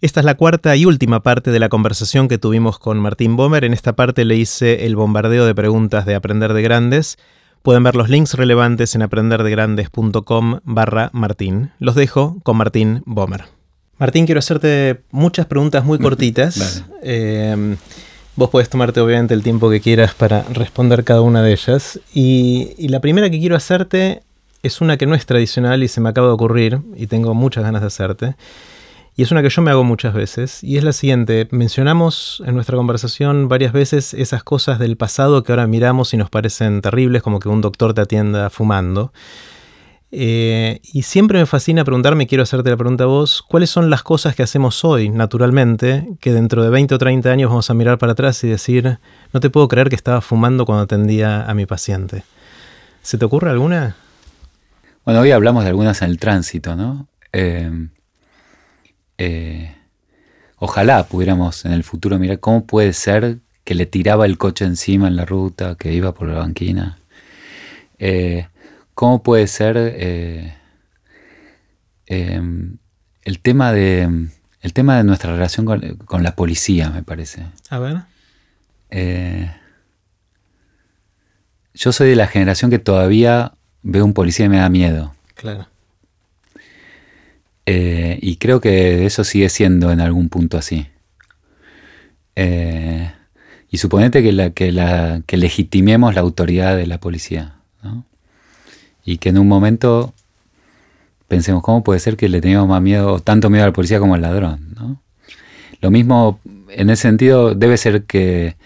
Esta es la cuarta y última parte de la conversación que tuvimos con Martín Bomer. En esta parte le hice el bombardeo de preguntas de Aprender de Grandes. Pueden ver los links relevantes en aprenderdegrandes.com barra Martín. Los dejo con Martín Bomer. Martín, quiero hacerte muchas preguntas muy cortitas. Eh, vos podés tomarte obviamente el tiempo que quieras para responder cada una de ellas. Y, y la primera que quiero hacerte es una que no es tradicional y se me acaba de ocurrir y tengo muchas ganas de hacerte. Y es una que yo me hago muchas veces, y es la siguiente. Mencionamos en nuestra conversación varias veces esas cosas del pasado que ahora miramos y nos parecen terribles, como que un doctor te atienda fumando. Eh, y siempre me fascina preguntarme, quiero hacerte la pregunta a vos, ¿cuáles son las cosas que hacemos hoy, naturalmente, que dentro de 20 o 30 años vamos a mirar para atrás y decir, no te puedo creer que estaba fumando cuando atendía a mi paciente? ¿Se te ocurre alguna? Bueno, hoy hablamos de algunas en el tránsito, ¿no? Eh, eh, ojalá pudiéramos en el futuro mirar cómo puede ser que le tiraba el coche encima en la ruta, que iba por la banquina. Eh, ¿Cómo puede ser eh, em, el, tema de, el tema de nuestra relación con, la policía, me parece? A ver. yo soy de la generación que todavía veo un policía y me da miedo. Claro. Eh, y creo que eso sigue siendo en algún punto así. Eh, y suponete que, la, que, legitimemos la autoridad de la policía. Y que en un momento pensemos, ¿cómo puede ser que le tengamos más miedo, o tanto miedo a la policía como al ladrón? Lo mismo, en ese sentido, debe ser que,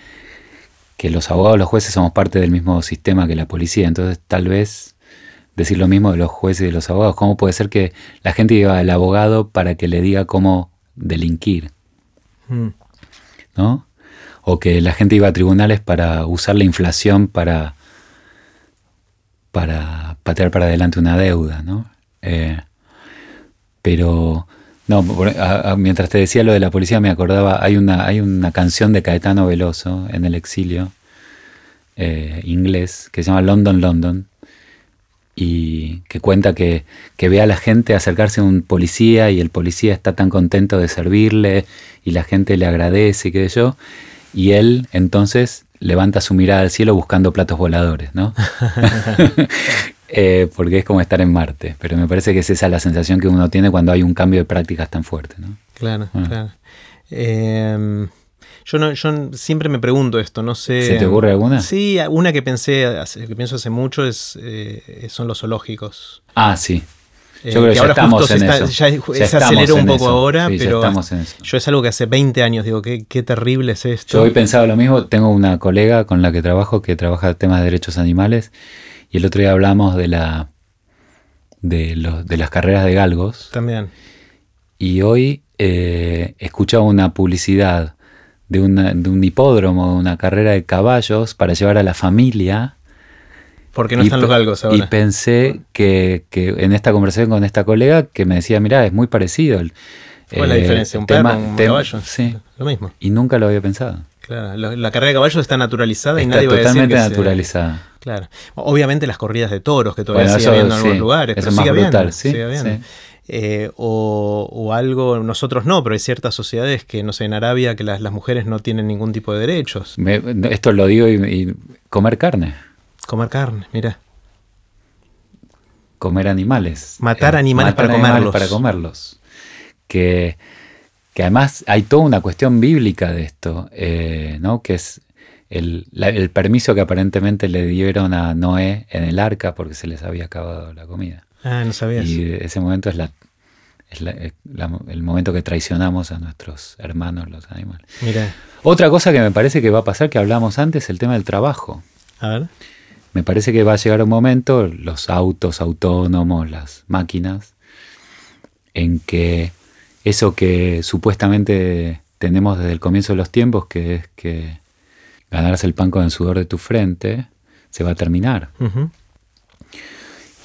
que los abogados, los jueces somos parte del mismo sistema que la policía. Entonces, tal vez decir lo mismo de los jueces y de los abogados. ¿Cómo puede ser que la gente lleva al abogado para que le diga cómo delinquir? Mm. ¿No? O que la gente iba a tribunales para usar la inflación para, para patear para adelante una deuda, ¿no? Eh, pero, no, mientras te decía lo de la policía me acordaba, hay una, hay una canción de Caetano Veloso en el exilio, eh, inglés, que se llama London, London, y que cuenta que, ve a la gente acercarse a un policía y el policía está tan contento de servirle y la gente le agradece y qué sé yo, y él entonces levanta su mirada al cielo buscando platos voladores, ¿no? Eh, porque es como estar en Marte, pero me parece que es esa la sensación que uno tiene cuando hay un cambio de prácticas tan fuerte, ¿no? Claro, ah. claro. Em, yo, no, yo siempre me pregunto esto, no sé. ¿Se te ocurre alguna? Sí, una que pensé, que pienso hace mucho es, eh, son los zoológicos. Ah, sí. Yo eh, creo que, ya estamos en eso. Ya, se aceleró un poco ahora, pero yo es algo que hace 20 años digo, qué, qué terrible es esto. Yo hoy pensaba lo mismo, tengo una colega con la que trabajo que trabaja temas de derechos animales y el otro día hablamos de la de, los, de las carreras de galgos. También. Y hoy eh, escuchaba una publicidad de, un hipódromo, de una carrera de caballos para llevar a la familia. Porque no están los galgos ahora. Y pensé que, en esta conversación con esta colega que me decía, mira, es muy parecido. ¿Cuál es la eh, diferencia? ¿Un perro, un caballo? Sí. Lo mismo. Y nunca lo había pensado. Claro, la carrera de caballos está naturalizada y nadie va a decir que naturalizada. Claro. Obviamente las corridas de toros que todavía sigue habiendo en algunos lugares. Eso es más brutal, sí, eh, o, algo, nosotros no, pero hay ciertas sociedades que, no sé, en Arabia que las, mujeres no tienen ningún tipo de derechos. esto lo digo y, comer carne. Comer carne, mira. Comer animales. Matar eh, animales, para, comerlos. para comerlos. Que, que, además hay toda una cuestión bíblica de esto, eh, ¿no? Que es el, el permiso que aparentemente le dieron a Noé en el arca porque se les había acabado la comida. Ah, no sabías. Y ese momento es, la, es el momento que traicionamos a nuestros hermanos, los animales. Mira. Otra cosa que me parece que va a pasar, que hablamos antes, el tema del trabajo. A ver. Me parece que va a llegar un momento, los autos autónomos, las máquinas, en que eso que supuestamente tenemos desde el comienzo de los tiempos, que es que ganarse el pan con el sudor de tu frente, se va a terminar.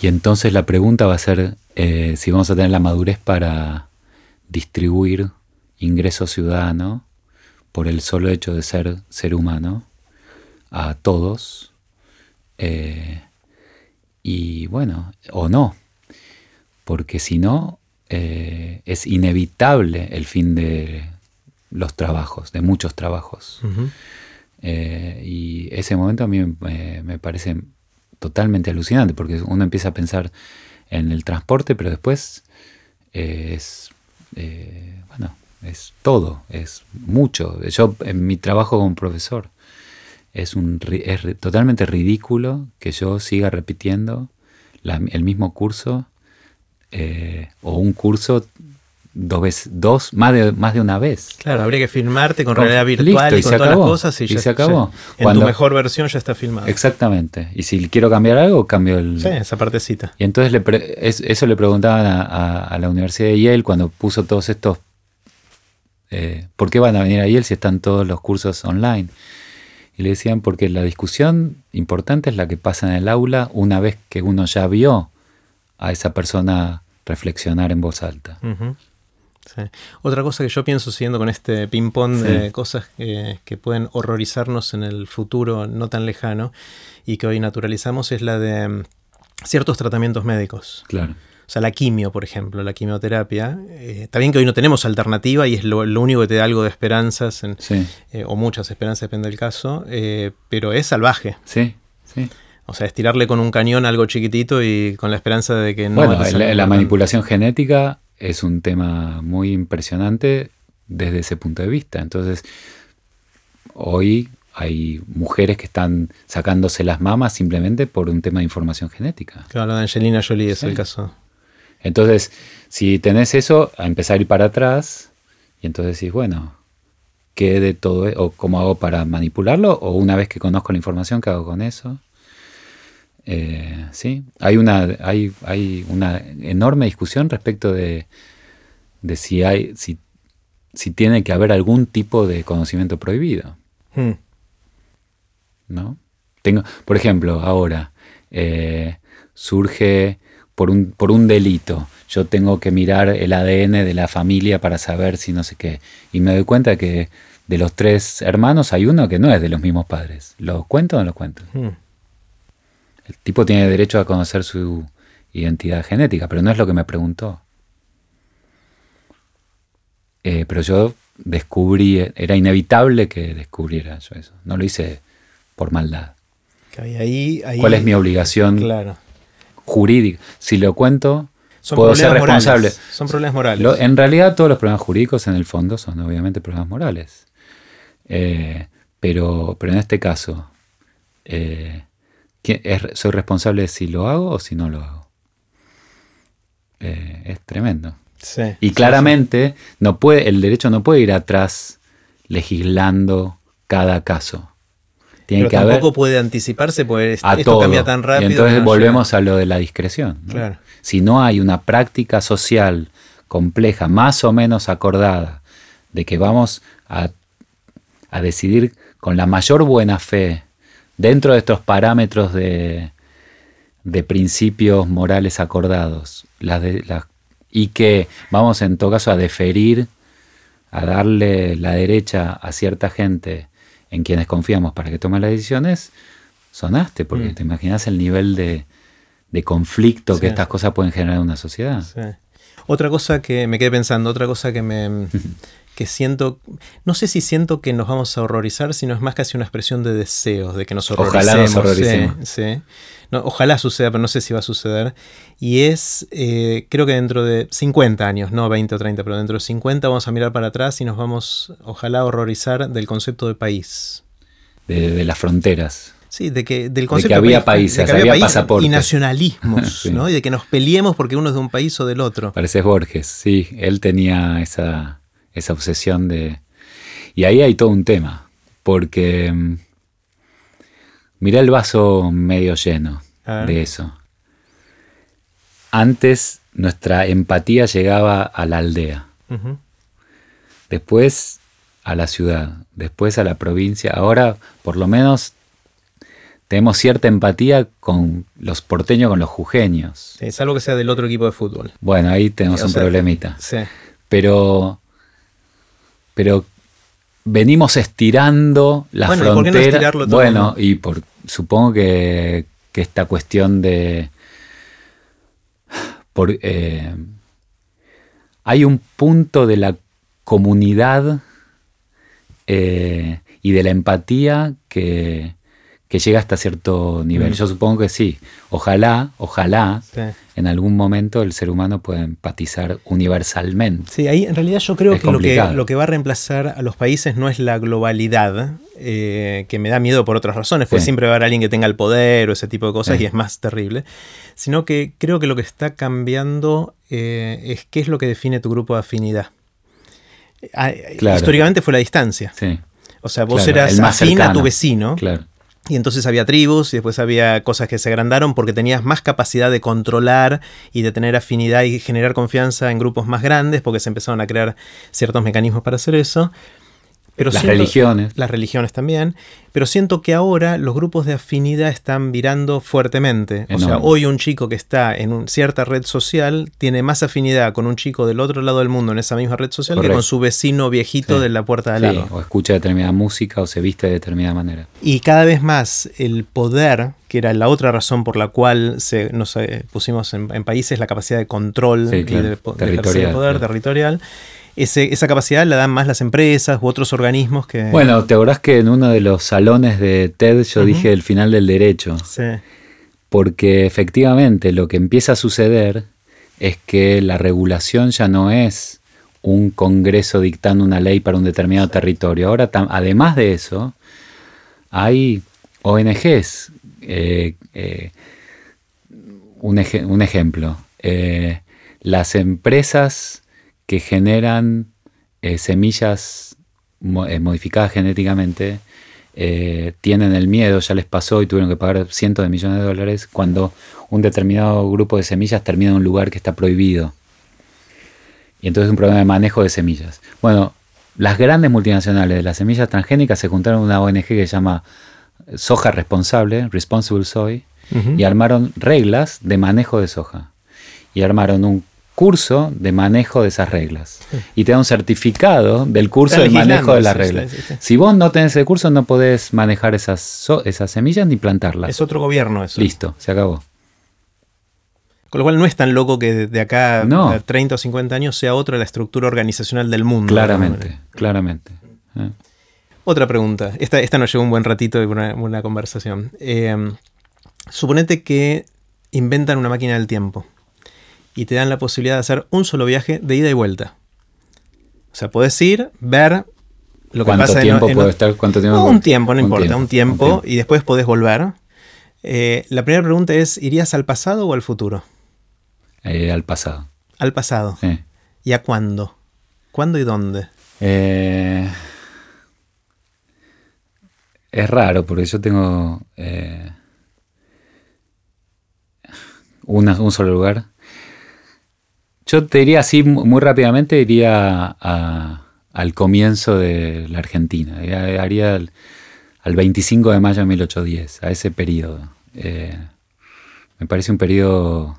Y entonces la pregunta va a ser eh, si vamos a tener la madurez para distribuir ingreso ciudadano por el solo hecho de ser ser humano a todos. Eh, y bueno, o no, porque si no, eh, es inevitable el fin de los trabajos, de muchos trabajos. Y ese momento a mí me, parece totalmente alucinante, porque uno empieza a pensar en el transporte, pero después es, bueno, es todo, es mucho. Yo en mi trabajo como profesor, es, un, es totalmente ridículo que yo siga repitiendo el mismo curso eh, o un curso dos veces, dos, más de, más de una vez. Claro, habría que filmarte con, realidad virtual y, con todas las cosas y, ya, se acabó. en tu mejor versión ya está filmado. Exactamente. Y si quiero cambiar algo, cambio el... Sí, esa partecita. Y entonces le eso le preguntaban a, la Universidad de Yale cuando puso todos estos... Eh, ¿Por qué van a venir a Yale si están todos los cursos online? Y le decían, porque la discusión importante es la que pasa en el aula una vez que uno ya vio a esa persona reflexionar en voz alta. Otra cosa que yo pienso siguiendo con este ping-pong de cosas que, pueden horrorizarnos en el futuro no tan lejano y que hoy naturalizamos es la de mm, ciertos tratamientos médicos. Claro. O sea, la quimio, por ejemplo, la quimioterapia. Eh, está bien que hoy no tenemos alternativa y es lo, único que te da algo de esperanzas, eh, o muchas esperanzas, depende del caso, eh, pero es salvaje. Sí, sí. O sea, estirarle con un cañón algo chiquitito y con la esperanza de que no... Bueno, la, manipulación genética es un tema muy impresionante desde ese punto de vista. Entonces, hoy hay mujeres que están sacándose las mamas simplemente por un tema de información genética. Claro, de Angelina Jolie es el caso. Entonces, si tenés eso, a empezar a ir para atrás, y entonces decís, bueno, ¿qué de todo? E-? ¿O cómo hago para manipularlo? ¿O una vez que conozco la información, qué hago con eso? Eh, sí, hay una, hay, hay una enorme discusión respecto de, si, hay, si, si, tiene que haber algún tipo de conocimiento prohibido. Hmm. ¿No? Tengo, por ejemplo, ahora eh, surge por un, por un delito. Yo tengo que mirar el ADN de la familia para saber si no sé qué. Y me doy cuenta que de los tres hermanos hay uno que no es de los mismos padres. ¿Lo cuento o no lo cuento? Hmm. El tipo tiene derecho a conocer su identidad genética, pero no es lo que me preguntó. Eh, pero yo descubrí, era inevitable que descubriera yo eso. No lo hice por maldad. ¿Cuál es mi obligación? Claro jurídica. Si lo cuento, puedo ser responsable. Son problemas morales. en realidad todos los problemas jurídicos en el fondo son obviamente problemas morales. Eh, pero, pero en este caso, eh, ¿soy responsable si lo hago o si no lo hago? Eh, es tremendo. y claramente No puede, el derecho no puede ir atrás legislando cada caso. Pero tampoco puede anticiparse porque esto cambia tan rápido. Y entonces volvemos a lo de la discreción. Si no hay una práctica social compleja, más o menos acordada, de que vamos a, decidir con la mayor buena fe, dentro de estos parámetros de, principios morales acordados, y que vamos en todo caso a deferir, a darle la derecha a cierta gente en quienes confiamos para que tome las decisiones, sonaste, porque mm. te imaginas el nivel de, conflicto que estas cosas pueden generar en una sociedad. Otra cosa que me quedé pensando, otra cosa que me que siento, no sé si siento que nos vamos a horrorizar, sino es más casi una expresión de deseos, de que nos horroricemos. Ojalá nos horroricemos. Sí, ojalá suceda, pero no sé si va a suceder. Y es, eh, creo que dentro de 50 años, no 20 o 30, pero dentro de 50 vamos a mirar para atrás y nos vamos, ojalá, horrorizar del concepto de país. De, las fronteras. Sí, de que, del concepto de que había países, había, pasaportes. Y nacionalismos, ¿no? Y de que nos peleemos porque uno es de un país o del otro. Pareces Borges, sí, él tenía esa esa obsesión de... Y ahí hay todo un tema, porque mm, mira el vaso medio lleno de eso. Antes nuestra empatía llegaba a la aldea, después a la ciudad, después a la provincia. Ahora, por lo menos, tenemos cierta empatía con los porteños, con los jujeños. Es algo que sea del otro equipo de fútbol. Bueno, ahí tenemos un problemita. Sí. Pero pero venimos estirando la bueno, frontera. bueno, y por supongo que, esta cuestión de por, eh, hay un punto de la comunidad eh, y de la empatía que, que llega hasta cierto nivel. Mm. Yo supongo que sí. Ojalá, ojalá, Sí. en algún momento el ser humano pueda empatizar universalmente. Sí, ahí en realidad yo creo Es que lo, que lo que va a reemplazar a los países no es la globalidad, eh, que me da miedo por otras razones, porque Sí. siempre va a haber alguien que tenga el poder o ese tipo de cosas Sí. y es más terrible, sino que creo que lo que está cambiando eh, es qué es lo que define tu grupo de afinidad. Ah, Claro. Históricamente fue la distancia. Sí, O sea, vos Claro, eras afín a tu vecino claro. Y entonces había tribus y después había cosas que se agrandaron porque tenías más capacidad de controlar y de tener afinidad y generar confianza en grupos más grandes porque se empezaron a crear ciertos mecanismos para hacer eso. Pero Las religiones. Las religiones también. Pero siento que ahora los grupos de afinidad están virando fuertemente. O sea, hoy un chico que está en un- cierta red social tiene más afinidad con un chico del otro lado del mundo en esa misma red social que con su vecino viejito Sí. de la puerta de al Sí, lado. o escucha determinada música o se viste de determinada manera. Y cada vez más el poder, que era la otra razón por la cual se, nos eh, pusimos en, en países la capacidad de control Sí, claro. de, Territorial, poder claro. territorial, ese- esa capacidad la dan más las empresas u otros organismos que... Bueno, ¿te acordás que en uno de los salones de TED yo dije el final del derecho? Sí, Porque efectivamente lo que empieza a suceder es que la regulación ya no es un Congreso dictando una ley para un determinado territorio. Ahora, además de eso, hay ONGs. eh, eh, un, eje- un ejemplo, eh, las empresas que generan semillas mo- modificadas genéticamente eh, tienen el miedo, ya les pasó y tuvieron que pagar cientos de millones de dólares cuando un determinado grupo de semillas termina en un lugar que está prohibido. Y entonces es un problema de manejo de semillas. Bueno, las grandes multinacionales de las semillas transgénicas se juntaron en una ONG que se llama Soja Responsable, Responsible Soy, y armaron reglas de manejo de soja. Y armaron un curso de manejo de esas reglas. Y te da un certificado del curso de manejo de las reglas. sí, sí, sí. Si vos no tenés el curso, no podés manejar esas, esas semillas ni plantarlas. es otro gobierno eso. Listo, se acabó. Con lo cual no es tan loco que de- acá No. a 30 o 50 años sea otra la estructura organizacional del mundo. de. Claramente, claramente. ¿eh? Otra pregunta. Esta, esta nos llevó un buen ratito de una, una conversación. Eh, suponete que inventan una máquina del tiempo y te dan la posibilidad de hacer un solo viaje de ida y vuelta. O sea, podés ir, ver lo que ¿Cuánto pasa tiempo en, puede estar? ¿Cuánto tiempo No, un tiempo, no un importa, tiempo, un tiempo, un tiempo. y después podés volver. Eh, la primera pregunta es, ¿irías al pasado o al futuro? Eh, al pasado. Al pasado. sí. ¿Y a cuándo? ¿Cuándo y dónde? Eh, es raro porque yo tengo una- un solo lugar. Yo te diría así mu- muy rápidamente, iría a- al comienzo de la Argentina. Haría al, al 25 de mayo de 1810, a ese periodo. Eh, me parece un periodo...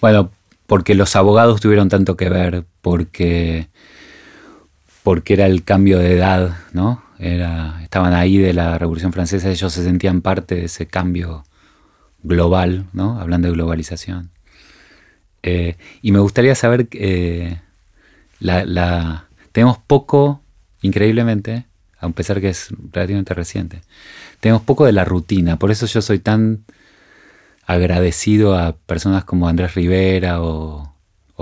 Bueno, porque los abogados tuvieron tanto que ver, porque porque era el cambio de edad, ¿no? Estaban ahí de la Revolución Francesa, ellos se sentían parte de ese cambio global, ¿no? Hablando de globalización. Eh, y me gustaría saber, eh, tenemos poco, increíblemente, a pesar que es relativamente reciente, tenemos poco de la rutina, por eso yo soy tan agradecido a personas como Andrés Rivera o,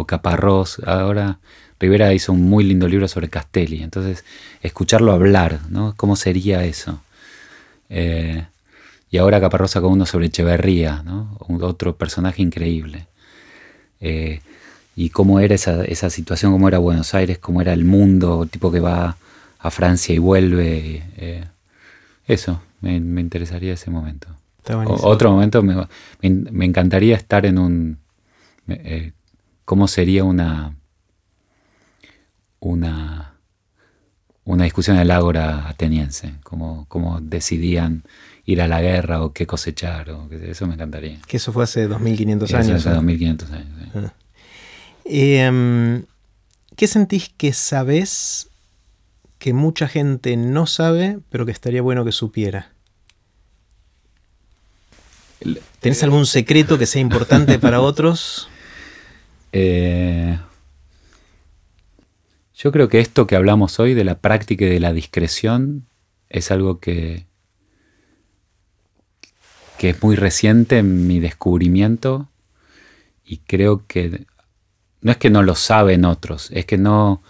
Caparrós. Ahora Rivera hizo un muy lindo libro sobre Castelli, entonces escucharlo hablar, ¿no? ¿Cómo sería eso? Eh, y ahora Caparrós sacó uno sobre Echeverría, ¿no? Otro personaje increíble. Eh, y cómo era esa, esa situación, cómo era Buenos Aires, cómo era el mundo, el tipo que va a Francia y vuelve. eh, eso, me, me interesaría ese momento. O- otro momento, me, me- me encantaría estar en un... eh, ¿Cómo sería una... Una, una discusión en el ágora ateniense? ¿Cómo, cómo decidían ir a la guerra o qué cosechar? O eso me encantaría. Que eso fue hace 2500 Eso años. hace ¿no? 2500 años. sí. Eh, ¿Qué sentís que sabés que mucha gente no sabe, pero que estaría bueno que supiera? ¿Tenés algún secreto que sea importante para otros? Eh, Yo creo que esto que hablamos hoy de la práctica y de la discreción es algo que, que es muy reciente en mi descubrimiento y creo que no es que no lo saben otros, es que no,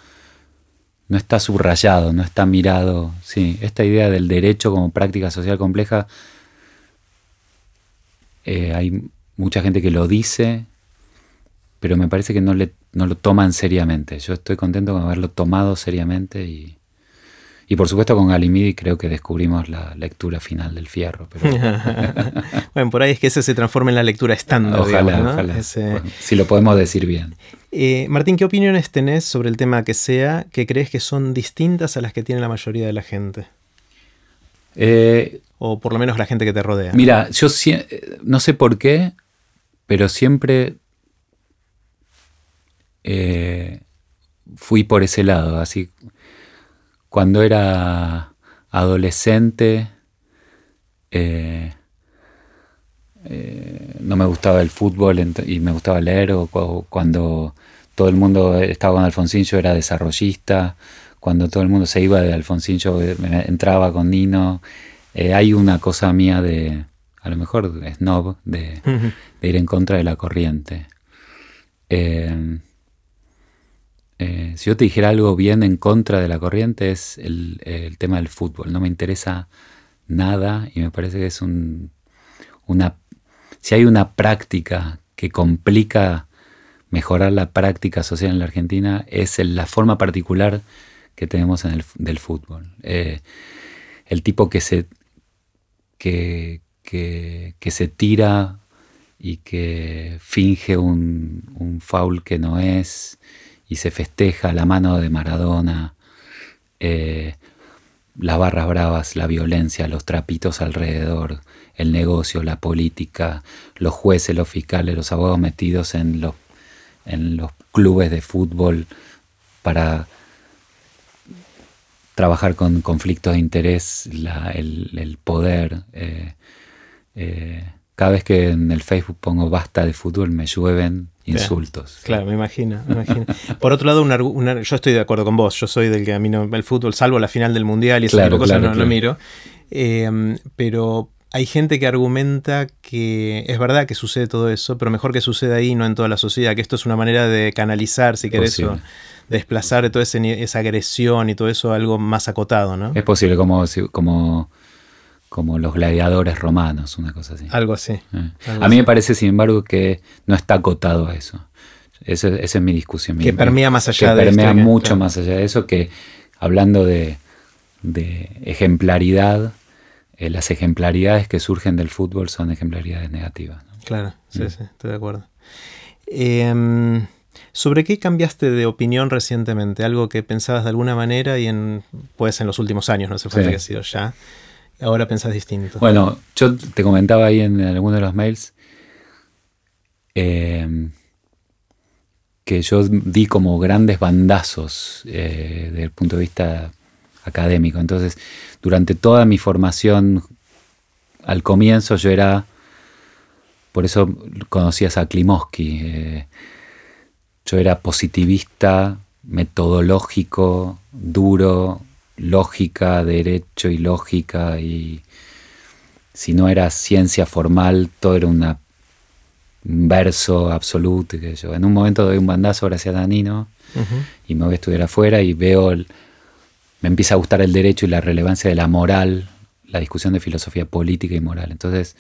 no está subrayado, no está mirado. Sí, esta idea del derecho como práctica social compleja, eh, hay mucha gente que lo dice, pero me parece que no, le, no lo toman seriamente. Yo estoy contento con haberlo tomado seriamente y, y por supuesto con Galimidi creo que descubrimos la lectura final del fierro. bueno, por ahí es que ese se transforma en la lectura estándar. Ojalá, ojalá. si lo podemos decir bien. Eh, Martín, ¿qué opiniones tenés sobre el tema que sea que crees que son distintas a las que tiene la mayoría de la gente? Eh, o por lo menos la gente que te rodea. Mira, yo no sé por qué, pero siempre eh, fui por ese lado. Así, cuando era adolescente, eh, eh, no me gustaba el fútbol y me gustaba leer, o cuando todo el mundo estaba con Alfonsín, yo era desarrollista, cuando todo el mundo se iba de Alfonsín, yo entraba con Nino. hay una cosa mía de, a lo mejor snob, de, de ir en contra de la corriente. Eh, si yo te dijera algo bien en contra de la corriente es el, tema del fútbol. No me interesa nada y me parece que es un, una... Si hay una práctica que complica mejorar la práctica social en la Argentina, es la forma particular que tenemos en el, del fútbol. Eh, el tipo que se, que, que, se tira y que finge un, un foul que no es y se festeja la mano de Maradona, eh, las barras bravas, la violencia, los trapitos alrededor, el negocio, la política, los jueces, los fiscales, los abogados metidos en los, en los clubes de fútbol para trabajar con conflictos de interés, el, poder. Eh, eh, cada vez que en el Facebook pongo basta de fútbol me llueven insultos. Claro, me imagino, me imagino. Por otro lado, yo estoy de acuerdo con vos, yo soy del que a mí no, el fútbol, salvo la final del Mundial y ese tipo de cosas, no lo miro. Eh, pero hay gente que argumenta que es verdad que sucede todo eso, pero mejor que suceda ahí, no en toda la sociedad, que esto es una manera de canalizar, si querés, o desplazar toda esa agresión y todo eso a algo más acotado, ¿no? Es posible, como, como como los gladiadores romanos, una cosa así. Algo así. Eh. a mí me parece, sin embargo, que no está acotado a eso. Esa, es mi discusión. Que permea más allá de permea mucho más allá de eso, que hablando de, ejemplaridad, eh, las ejemplaridades que surgen del fútbol son ejemplaridades negativas. Claro, sí, mm. sí, estoy de acuerdo. Em, ¿Sobre qué cambiaste de opinión recientemente? Algo que pensabas de alguna manera y en, pues en los últimos años, no hace falta que ha sido ya. Ahora pensás distinto. Bueno, yo te comentaba ahí en, alguno de los mails em, que yo di como grandes bandazos eh, desde el punto de vista académico. Entonces, durante toda mi formación, al comienzo yo era, por eso conocías a Klimovsky, eh, yo era positivista, metodológico, duro, lógica, derecho y lógica, y si no era ciencia formal, todo era una, un verso absoluto. Que yo. En un momento doy un bandazo gracias a Danino y me voy a estudiar afuera y veo, me empieza a gustar el derecho y la relevancia de la moral, la discusión de filosofía política y moral. Entonces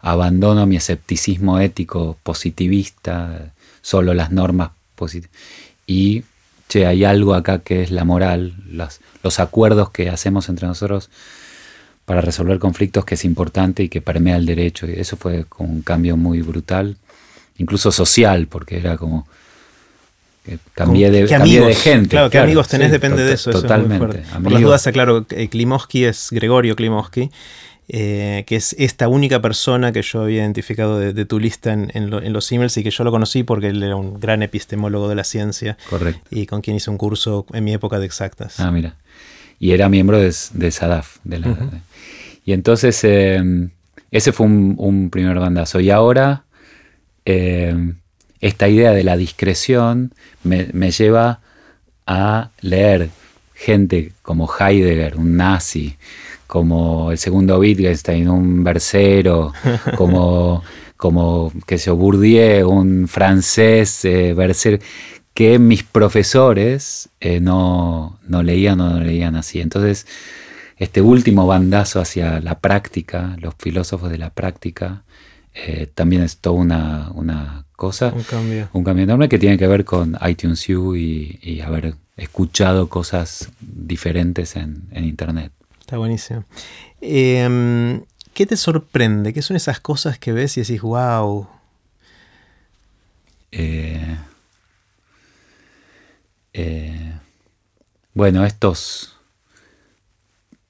abandono mi escepticismo ético positivista, solo las normas positivas, y che, hay algo acá que es la moral, los acuerdos que hacemos entre nosotros para resolver conflictos que es importante y que permea el derecho. Y eso fue como un cambio muy brutal, incluso social, porque era como... cambié de, de gente. Claro, qué amigos tenés depende de eso. Totalmente. Por las dudas, claro, Klimovsky es Gregorio Klimovsky, eh, que es esta única persona que yo había identificado de, tu lista en, los emails y que yo lo conocí porque él era un gran epistemólogo de la ciencia. Correcto. Y con quien hice un curso en mi época de exactas. Ah, mira. Y era miembro de, SADAF. De la, y entonces em, ese fue un, primer bandazo. Y ahora em, esta idea de la discreción me, lleva a leer gente como Heidegger, un nazi, como el segundo Wittgenstein, un versero, como, como que se Bourdieu, un francés eh, que mis profesores eh, no, no leían o no leían así. Entonces, este último bandazo hacia la práctica, los filósofos de la práctica, eh, también es toda una, cosa, un cambio. un cambio enorme que tiene que ver con iTunes U y, haber escuchado cosas diferentes en, Internet. Está buenísimo. Em, ¿Qué te sorprende? ¿Qué son esas cosas que ves y decís, wow? Eh, eh, bueno, estos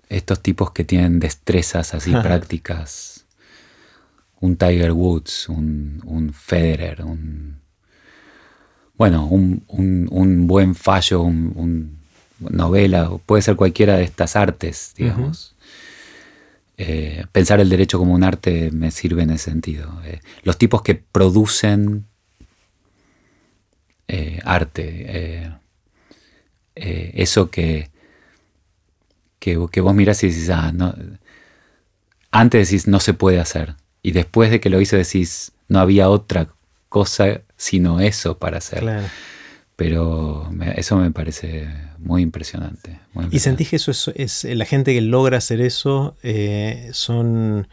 estos tipos que tienen destrezas así prácticas, un Tiger Woods, un, un Federer, un, bueno, un, buen fallo, un, novela, puede ser cualquiera de estas artes, digamos. Eh, pensar el derecho como un arte me sirve en ese sentido. Eh, los tipos que producen eh, arte, eso que que, vos mirás y decís, ah, no. Antes decís, no se puede hacer. Y después de que lo hice decís, no había otra cosa sino eso para hacer. Pero eso me parece muy impresionante, ¿Y sentís que eso es, la gente que logra hacer eso eh, son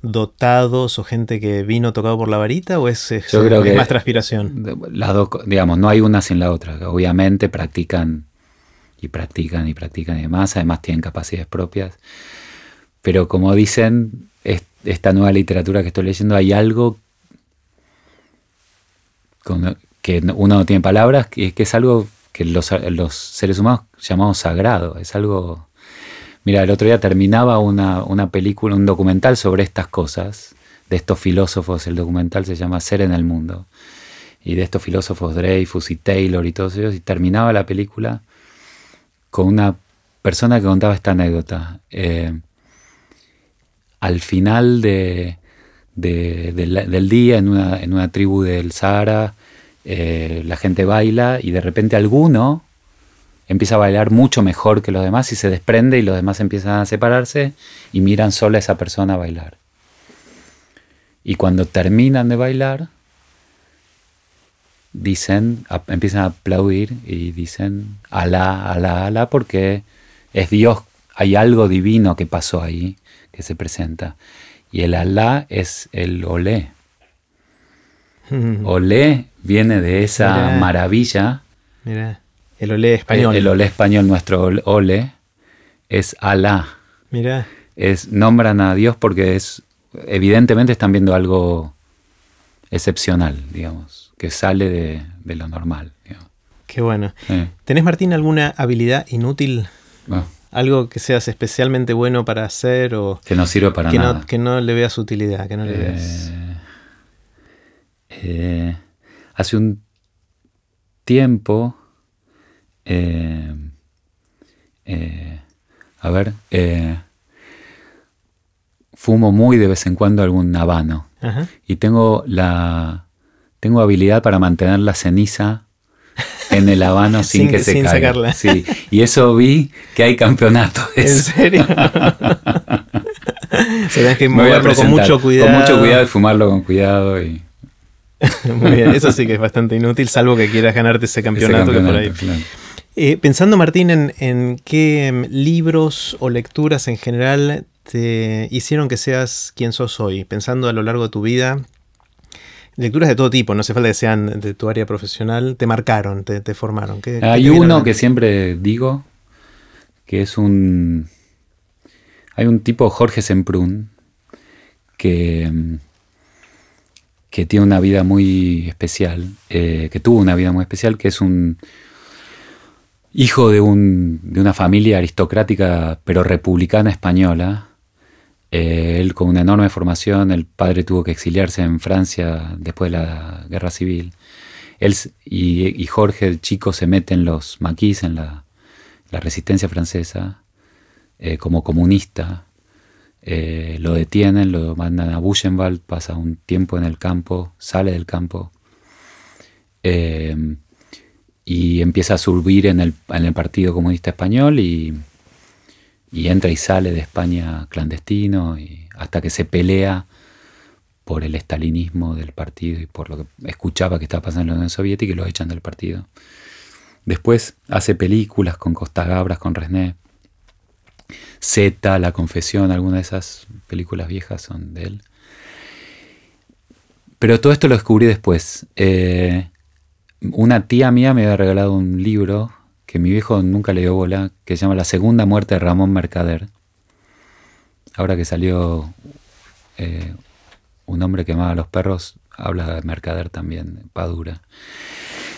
dotados o gente que vino tocado por la varita o es, más transpiración? Las dos, digamos, no hay una sin la otra. Obviamente practican y practican y practican y demás, además tienen capacidades propias. Pero como dicen, esta nueva literatura que estoy leyendo, hay algo que uno no tiene palabras, que, que es algo que los, seres humanos llamamos sagrado, es algo... Mira, el otro día terminaba una, una película, un documental sobre estas cosas, de estos filósofos, el documental se llama Ser en el Mundo, y de estos filósofos Dreyfus y Taylor y todos ellos, y terminaba la película con una persona que contaba esta anécdota. Eh, al final del, día, en una, tribu del Sahara, eh, la gente baila y de repente alguno empieza a bailar mucho mejor que los demás y se desprende y los demás empiezan a separarse y miran solo a esa persona a bailar. Y cuando terminan de bailar, dicen, empiezan a aplaudir y dicen Alá, Alá, Alá, porque es Dios, hay algo divino que pasó ahí, que se presenta. Y el Alá es el Olé. Olé viene de esa maravilla. Mira, el Olé español. El, Olé español, nuestro Olé, es Alá. Mira. Es, nombran a Dios porque es, evidentemente están viendo algo excepcional, digamos que sale de, lo normal. Qué bueno. ¿Tenés, Martín, alguna habilidad inútil? Ah. Algo que seas especialmente bueno para hacer o... Que no sirve para que nada. No, que no le veas utilidad, que no le veas... Eh, eh, hace un tiempo... Eh, a ver, fumo muy de vez en cuando algún habano. Y tengo la, tengo habilidad para mantener la ceniza en el habano sin, que se sin Sacarla. Sí. Y eso vi que hay campeonato. ¿En serio? Será que moverlo con mucho cuidado. Con mucho cuidado y fumarlo con cuidado. Y... Muy bien, eso sí que es bastante inútil, salvo que quieras ganarte ese campeonato, que por ahí. Eh, pensando, Martín, en, en, qué em, libros o lecturas en general te hicieron que seas quien sos hoy, pensando a lo largo de tu vida, lecturas de todo tipo, no hace falta que sean de tu área profesional, te marcaron, te, formaron. Hay uno que siempre digo, que es un... Hay un tipo, Jorge Semprún, que, que tiene una vida muy especial, eh, que tuvo una vida muy especial, que es un hijo de, un, de una familia aristocrática pero republicana española, eh, él con una enorme formación, el padre tuvo que exiliarse en Francia después de la guerra civil. Él y, Jorge, el chico, se mete en los maquis, en la, resistencia francesa, eh, como comunista. Eh, lo detienen, lo mandan a Buchenwald, pasa un tiempo en el campo, sale del campo. y empieza a subir en el, en el Partido Comunista Español y, y, entra y sale de España clandestino y hasta que se pelea por el estalinismo del partido y por lo que escuchaba que estaba pasando en la Unión Soviética y lo echan del partido. Después hace películas con Costa Gabras, con Resné. Z, La Confesión, algunas de esas películas viejas son de él. Pero todo esto lo descubrí después. Eh, una tía mía me había regalado un libro que mi viejo nunca le dio bola, que se llama La segunda muerte de Ramón Mercader. Ahora que salió eh, Un hombre que amaba a los perros, habla de Mercader también, Padura.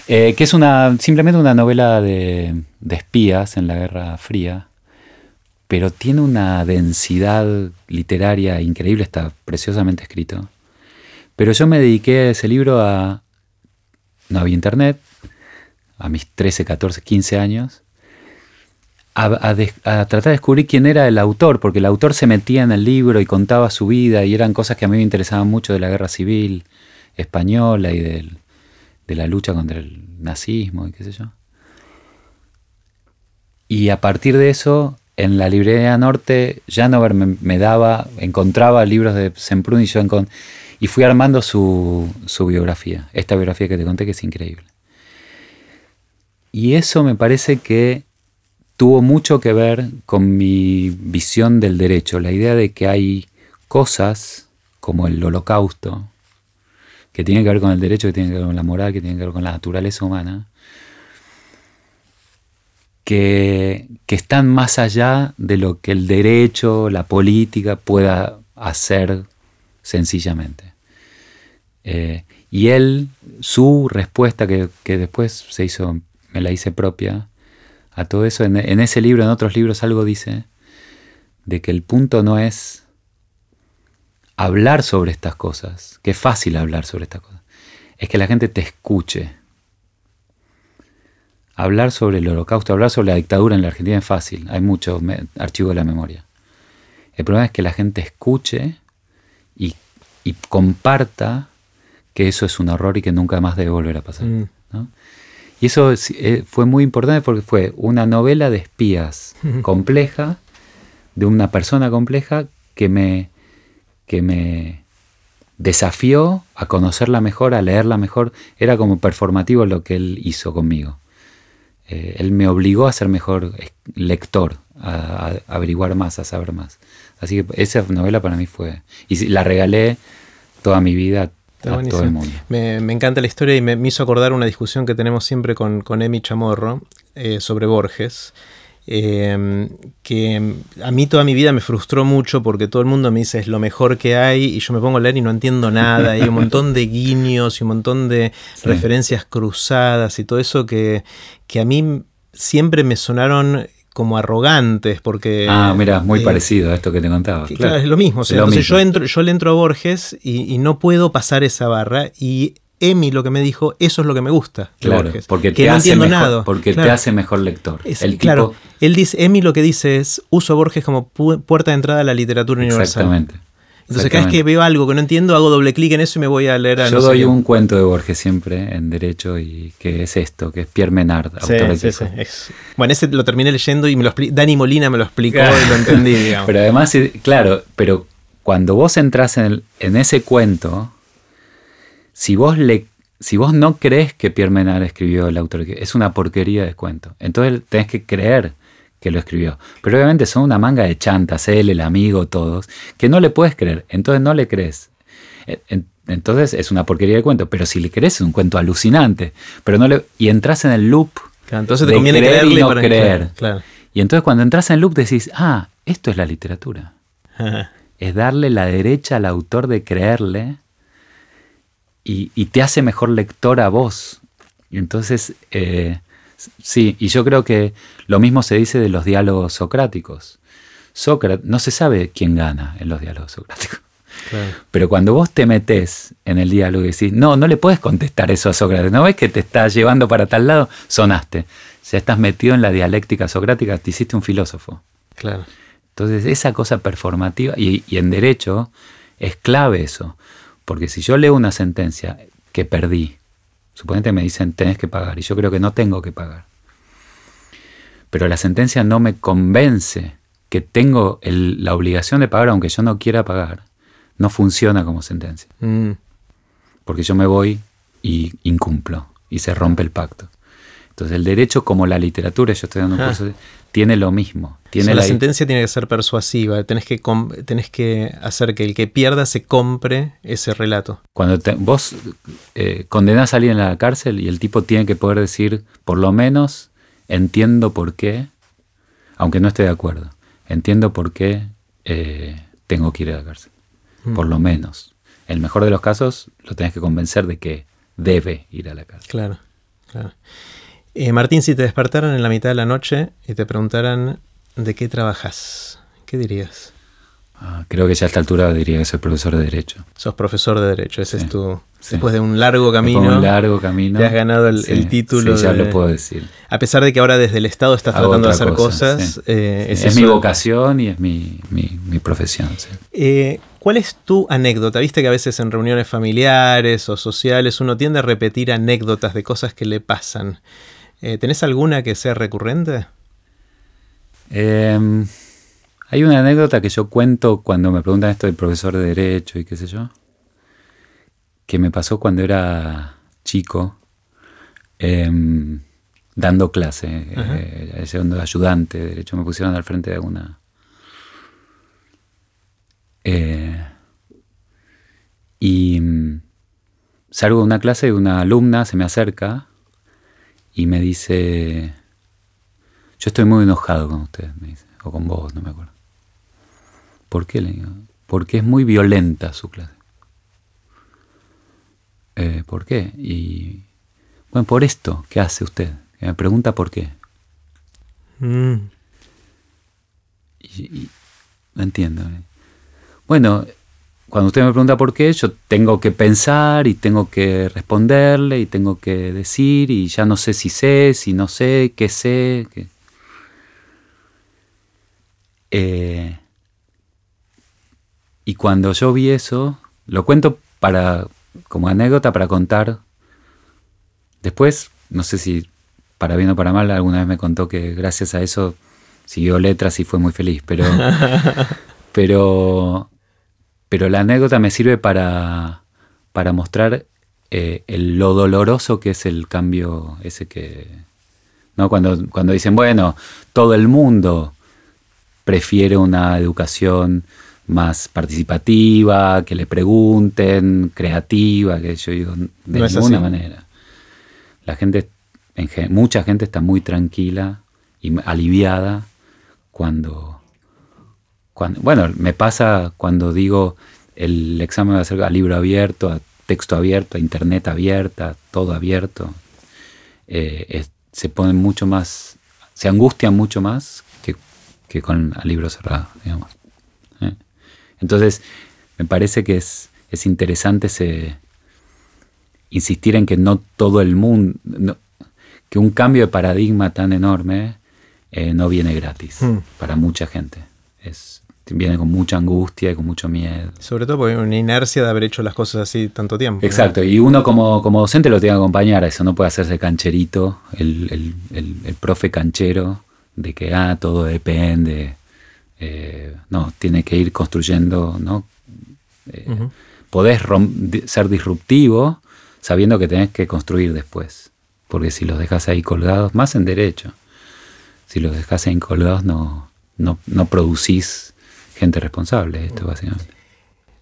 Eh, que es una, simplemente una novela de espías en la Guerra Fría, pero tiene una densidad literaria increíble, está preciosamente escrito. Pero yo me dediqué a ese libro a, no había internet, a mis 13, 14, 15 años, a, tratar de descubrir quién era el autor, porque el autor se metía en el libro y contaba su vida y eran cosas que a mí me interesaban mucho de la guerra civil española y de la lucha contra el nazismo y qué sé yo. Y a partir de eso, en la librería norte, Janover me, me daba, encontraba libros de Semprún y yo y fui armando su, biografía, esta biografía que te conté que es increíble. Y eso me parece que tuvo mucho que ver con mi visión del derecho, la idea de que hay cosas como el holocausto, que tienen que ver con el derecho, que tienen que ver con la moral, que tienen que ver con la naturaleza humana, que, que están más allá de lo que el derecho, la política pueda hacer sencillamente. Eh, y él, su respuesta, que, después se hizo, me la hice propia, a todo eso, en, ese libro, en otros libros, algo dice de que el punto no es hablar sobre estas cosas, que es fácil hablar sobre estas cosas, es que la gente te escuche. Hablar sobre el holocausto, hablar sobre la dictadura en la Argentina es fácil, hay mucho archivo de la memoria. El problema es que la gente escuche y, comparta que eso es un error y que nunca más debe volver a pasar. Mm. Y eso eh, fue muy importante porque fue una novela de espías compleja, de una persona compleja que me, que me desafió a conocerla mejor, a leerla mejor. Era como performativo lo que él hizo conmigo. Eh, él me obligó a ser mejor lector, a, a, averiguar más, a saber más. Así que esa novela para mí fue... Y la regalé toda mi vida a todo el mundo. Me, encanta la historia y me, hizo acordar una discusión que tenemos siempre con, con Emi Chamorro eh, sobre Borges. Em, que a mí toda mi vida me frustró mucho porque todo el mundo me dice es lo mejor que hay y yo me pongo a leer y no entiendo nada. Hay un montón de guiños y un montón de referencias cruzadas y todo eso que, que a mí siempre me sonaron como arrogantes, porque... Ah, mira, muy eh, parecido a esto que te contaba. claro. es lo mismo. entonces Yo, entro, yo le entro a Borges y, no puedo pasar esa barra y Emi lo que me dijo, eso es lo que me gusta claro, Borges. Porque te hace mejor, Porque te hace mejor lector. el claro, él dice, Emi lo que dice es, uso a Borges como puerta de entrada a la literatura universal. Exactamente. Entonces cada vez que veo algo que no entiendo, hago doble clic en eso y me voy a leer a Yo doy un cuento de Borges siempre en Derecho y que es esto, que es Pierre Menard, autor sí, sí, Bueno, ese lo terminé leyendo y me lo Dani Molina me lo explicó y lo entendí, digamos. Pero además, claro, pero cuando vos entras en, en ese cuento, si vos le si vos no crees que Pierre Menard escribió el autor, es una porquería de cuento. Entonces tenés que creer que lo escribió. Pero obviamente son una manga de chantas, él, el amigo, todos, que no le puedes creer. Entonces no le crees. E, entonces es una porquería de cuento. Pero si le crees es un cuento alucinante. Pero no le, y entras en el loop. entonces te conviene creer y no creer. Y entonces cuando entras en el loop decís, ah, esto es la literatura. es darle la derecha al autor de creerle y, te hace mejor lector a vos. Y entonces eh, Sí, y yo creo que lo mismo se dice de los diálogos socráticos. Sócrates, no se sabe quién gana en los diálogos socráticos. Pero cuando vos te metes en el diálogo y decís, no, no le puedes contestar eso a Sócrates, ¿no ves que te está llevando para tal lado? Sonaste. Ya estás metido en la dialéctica socrática, te hiciste un filósofo. Claro. Entonces, esa cosa performativa, y, y en derecho es clave eso, porque si yo leo una sentencia que perdí, Suponete me dicen tenés que pagar y yo creo que no tengo que pagar. Pero la sentencia no me convence que tengo la obligación de pagar aunque yo no quiera pagar. No funciona como sentencia. Mm. Porque yo me voy y incumplo y se rompe el pacto. Entonces el derecho como la literatura, yo estoy dando un Ah. curso, tiene lo mismo. O Tiene sea, la la- sentencia tiene que ser persuasiva, tenés que, tenés que hacer que el que pierda se compre ese relato. Cuando te- vos eh, condenás a alguien a la cárcel y el tipo tiene que poder decir, por lo menos, entiendo por qué, aunque no esté de acuerdo, entiendo por qué eh, tengo que ir a la cárcel. Por lo menos. En el mejor de los casos, lo tenés que convencer de que debe ir a la cárcel. Claro, claro. Eh, Martín, si te despertaran en la mitad de la noche y te preguntaran de qué trabajas, ¿qué dirías? Ah, creo que ya a esta altura diría que soy profesor de Derecho. Sos profesor de Derecho, ese Sí, es tu... sí. Después de un largo camino, un largo camino. te has ganado el, Sí, el título sí, ya de- lo puedo decir. A pesar de que ahora desde el Estado estás Hago tratando de hacer cosa, cosas, eh, Es, mi vocación y es mi, mi- mi profesión. Eh, ¿Cuál es tu anécdota? Viste que a veces en reuniones familiares o sociales uno tiende a repetir anécdotas de cosas que le pasan. Eh, ¿Tenés alguna que sea recurrente? Eh, hay una anécdota que yo cuento cuando me preguntan esto del profesor de Derecho y qué sé yo, que me pasó cuando era chico, eh, dando clase, Ajá. eh, siendo ayudante de Derecho, me pusieron al frente de una... Eh, y mm, salgo de una clase y una alumna se me acerca y me dice, yo estoy muy enojado con usted, me dice, o con vos, no me acuerdo. ¿Por qué? Le digo, porque es muy violenta su clase. "Eh, ¿Por qué? Y bueno, por esto, ¿qué hace usted? Que me pregunta por qué. Mm, Y, y- no entiendo. Bueno, cuando usted me pregunta por qué, yo tengo que pensar y tengo que responderle y tengo que decir y ya no sé si sé, si no sé, qué sé. qué- Eh, y cuando yo vi eso, lo cuento para como anécdota para contar. Después, no sé si para bien o para mal, alguna vez me contó que gracias a eso siguió letras y fue muy feliz, pero pero pero la anécdota me sirve para para mostrar eh, el- lo doloroso que es el cambio ese que no cuando cuando dicen bueno todo el mundo prefiere una educación más participativa, que le pregunten, creativa, que yo digo, de No ninguna manera. La gente, en gen- mucha gente está muy tranquila y aliviada cuando, cuando, bueno, me pasa cuando digo el examen va a ser a libro abierto, a texto abierto, a internet abierta, todo abierto. Eh, es- se ponen mucho más, se angustian mucho más que, que con a libro cerrado, digamos. ¿eh? Entonces, me parece que es, es interesante ese, insistir en que no todo el mundo, no- que un cambio de paradigma tan enorme eh, no viene gratis Mm. para mucha gente. Es, viene con mucha angustia y con mucho miedo. Sobre todo porque hay una inercia de haber hecho las cosas así tanto tiempo. ¿no? Exacto, y uno como, como docente lo tiene que acompañar a eso, no puede hacerse cancherito, el, el- el- el profe canchero, de que ah, todo depende. eh, no, tiene que ir construyendo, ¿no? Eh. Podés ser disruptivo sabiendo que tenés que construir después. Porque si los dejas ahí colgados, más en derecho, si los dejas ahí colgados no, no, no producís gente responsable, esto básicamente.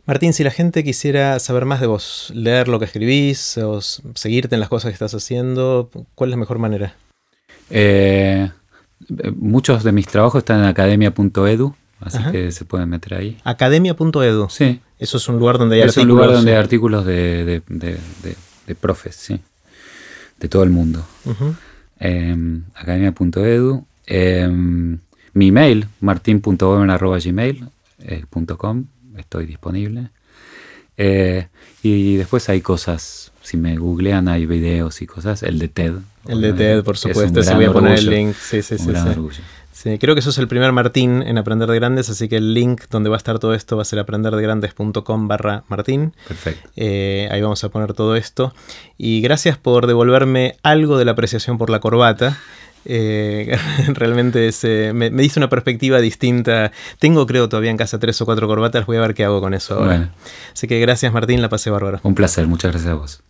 Martín, si la gente quisiera saber más de vos, leer lo que escribís o seguirte en las cosas que estás haciendo, ¿cuál es la mejor manera? Eh, muchos de mis trabajos están en academia.edu, así Ajá. que se pueden meter ahí. Academia.edu. Sí, Eso es un lugar donde hay es un artículos. lugar donde hay artículos de, de, de- de- de profes, sí, de todo el mundo. Eh, academia.edu. Eh, mi email, martin.boemen.gmail.com, estoy disponible. Eh, y después hay cosas, si me googlean hay videos y cosas, el de TED. El de TED, por supuesto. Se voy a poner el link. Sí, sí, sí. Sí, creo que sos el primer Martín en Aprender de Grandes, así que el link donde va a estar todo esto va a ser aprenderdegrandes.com barra Martín. Perfecto. Eh, ahí vamos a poner todo esto. Y gracias por devolverme algo de la apreciación por la corbata. Eh, realmente me, me una perspectiva distinta. Tengo, creo, todavía en casa tres o cuatro corbatas. Voy a ver qué hago con eso ahora. Así que gracias, Martín. La pasé bárbaro. Un placer. Muchas gracias a vos.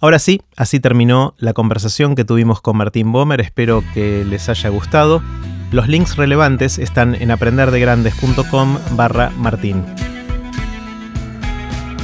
Ahora sí, así terminó la conversación que tuvimos con Martín Bomer. Espero que les haya gustado. Los links relevantes están en aprenderdegrandes.com barra Martín.